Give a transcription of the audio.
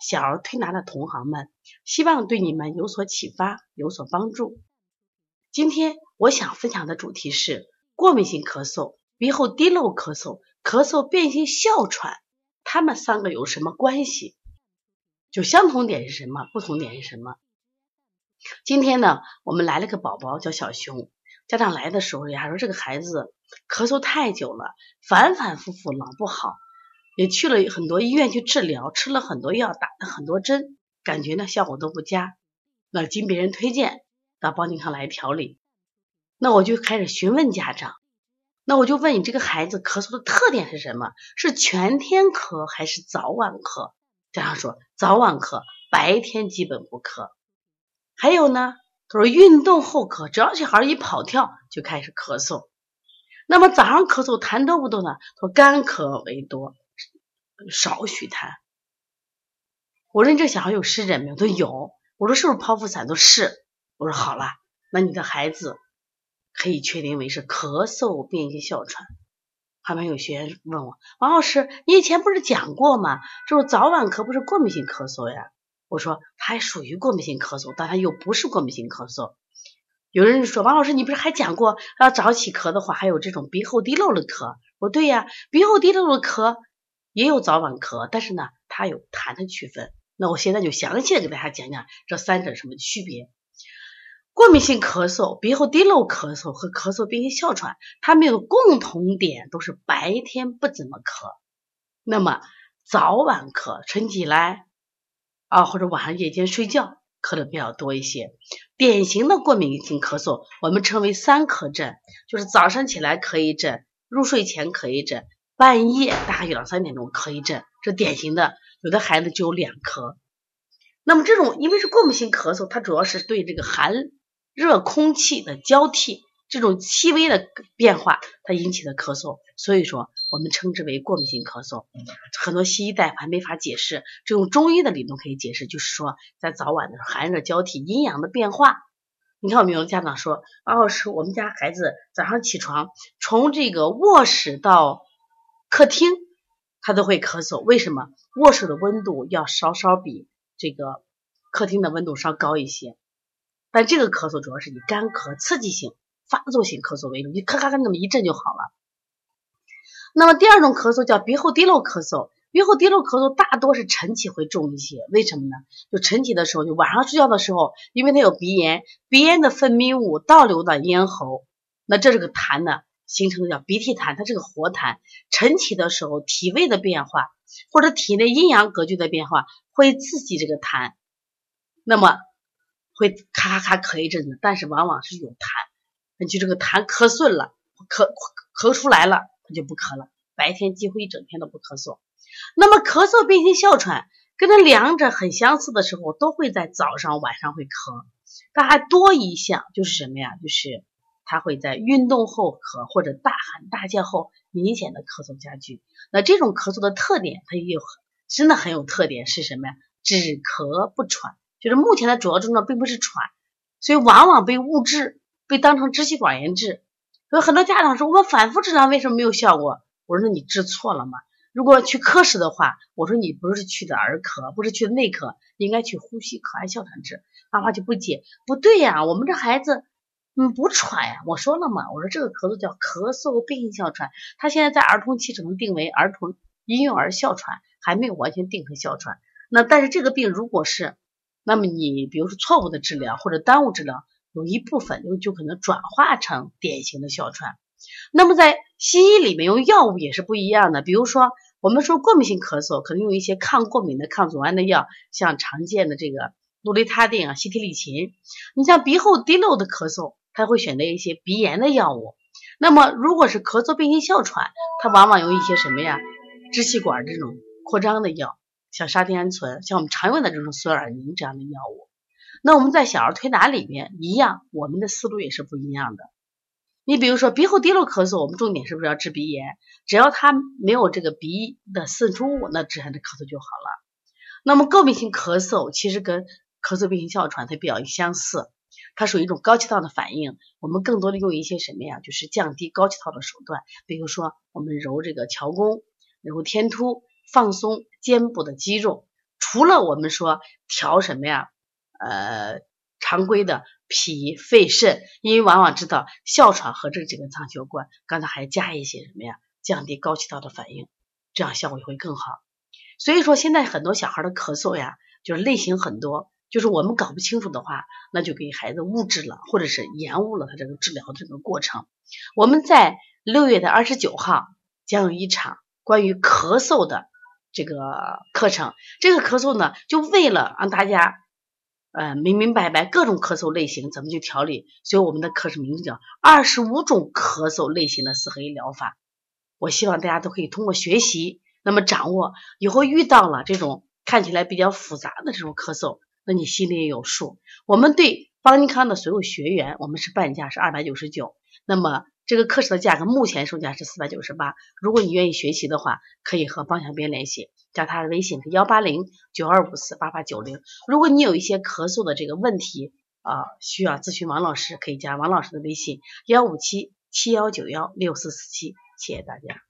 小儿推拿的同行们，希望对你们有所启发，有所帮助。今天我想分享的主题是过敏性咳嗽、鼻后滴漏咳嗽、咳嗽变性哮喘，它们三个有什么关系？就相同点是什么？不同点是什么？今天呢，我们来了个宝宝叫小熊，家长来的时候呀，说这个孩子咳嗽太久了，反反复复老不好。也去了很多医院去治疗，吃了很多药，打了很多针，感觉呢效果都不佳。那经别人推荐到邦尼康来调理，那我就开始询问家长。那我就问你这个孩子咳嗽的特点是什么？是全天咳还是早晚咳？家长说早晚咳，白天基本不咳。还有呢，他说运动后咳，只要小孩一跑跳就开始咳嗽。那么早上咳嗽痰多不多呢？他说干咳为多。少许痰。我说你这小孩有湿疹没有？他说有。我说是不是剖腹产？都是。我说好了，那你的孩子可以确定为是咳嗽变性哮喘。后面有学员问我，王老师，你以前不是讲过吗？就是早晚咳不是过敏性咳嗽呀？我说它还属于过敏性咳嗽，但它又不是过敏性咳嗽。有人说王老师，你不是还讲过要早起咳的话，还有这种鼻后滴漏的咳？我说对呀，鼻后滴漏的咳。也有早晚咳，但是呢，它有痰的区分。那我现在就详细的给大家讲讲这三者什么区别。过敏性咳嗽、鼻后滴漏咳嗽和咳嗽变性哮喘，它们有共同点，都是白天不怎么咳，那么早晚咳，晨起来啊或者晚上夜间睡觉咳的比较多一些。典型的过敏性咳嗽，我们称为三咳症，就是早上起来咳一阵，入睡前咳一阵。半夜大概两三点钟咳一阵，这典型的，有的孩子就有两咳。那么这种因为是过敏性咳嗽，它主要是对这个寒热空气的交替，这种细微的变化它引起的咳嗽，所以说我们称之为过敏性咳嗽。很多西医大夫还没法解释，这种中医的理论可以解释，就是说在早晚的寒热交替、阴阳的变化。你看，我们有的家长说，王老师，我们家孩子早上起床，从这个卧室到客厅，他都会咳嗽，为什么？卧室的温度要稍稍比这个客厅的温度稍高一些，但这个咳嗽主要是以干咳、刺激性、发作性咳嗽为主，你咔咔咔那么一阵就好了。那么第二种咳嗽叫鼻后滴漏咳嗽，鼻后滴漏咳嗽大多是晨起会重一些，为什么呢？就晨起的时候，就晚上睡觉的时候，因为他有鼻炎，鼻炎的分泌物倒流到咽喉，那这是个痰呢。形成的叫鼻涕痰，它是个活痰。晨起的时候，体位的变化或者体内阴阳格局的变化会刺激这个痰，那么会咔咔咔咳一阵子，但是往往是有痰，那就这个痰咳顺了，咳咳出来了，它就不咳了。白天几乎一整天都不咳嗽。那么咳嗽变性哮喘跟这两者很相似的时候，都会在早上晚上会咳，但还多一项就是什么呀？就是。他会在运动后咳或者大喊大叫后明显的咳嗽加剧。那这种咳嗽的特点，它也有真的很有特点是什么呀？止咳不喘，就是目前的主要症状并不是喘，所以往往被误治，被当成支气管炎治。有很多家长说，我们反复治疗为什么没有效果？我说那你治错了嘛。如果去科室的话，我说你不是去的儿科，不是去的内科，应该去呼吸科、按哮喘治。妈妈就不解，不对呀，我们这孩子。嗯，不喘呀，我说了嘛，我说这个咳嗽叫咳嗽变性哮喘，他现在在儿童期只能定为儿童婴幼儿哮喘，还没有完全定成哮喘。那但是这个病如果是，那么你比如说错误的治疗或者耽误治疗，有一部分就就可能转化成典型的哮喘。那么在西医里面用药物也是不一样的，比如说我们说过敏性咳嗽，可能用一些抗过敏的抗组胺的药，像常见的这个氯雷他定啊、西替利嗪。你像鼻后滴漏的咳嗽。他会选择一些鼻炎的药物，那么如果是咳嗽变性哮喘，他往往用一些什么呀？支气管这种扩张的药，像沙丁胺醇，像我们常用的这种索尔宁这样的药物。那我们在小儿推拿里面一样，我们的思路也是不一样的。你比如说鼻后滴漏咳嗽，我们重点是不是要治鼻炎？只要它没有这个鼻的渗出物，那治它的咳嗽就好了。那么过敏性咳嗽其实跟咳嗽病性哮喘它比较相似，它属于一种高气道的反应。我们更多的用一些什么呀？就是降低高气道的手段，比如说我们揉这个桥弓，揉天突，放松肩部的肌肉。除了我们说调什么呀？呃，常规的脾、肺、肾，因为往往知道哮喘和这几个脏器有关，刚才还加一些什么呀？降低高气道的反应，这样效果会更好。所以说，现在很多小孩的咳嗽呀，就是类型很多，就是我们搞不清楚的话，那就给孩子误治了，或者是延误了他这个治疗的这个过程。我们在六月的二十九号将有一场关于咳嗽的这个课程，这个咳嗽呢，就为了让大家。呃，明明白白各种咳嗽类型怎么去调理，所以我们的课程名字叫二十五种咳嗽类型的四合一疗法。我希望大家都可以通过学习，那么掌握以后遇到了这种看起来比较复杂的这种咳嗽，那你心里也有数。我们对邦尼康的所有学员，我们是半价是二百九十九，那么这个课程的价格目前售价是四百九十八。如果你愿意学习的话，可以和邦小编联系。加他的微信是幺八零九二五四八八九零。如果你有一些咳嗽的这个问题啊，需要咨询王老师，可以加王老师的微信幺五七七幺九幺六四四七。谢谢大家。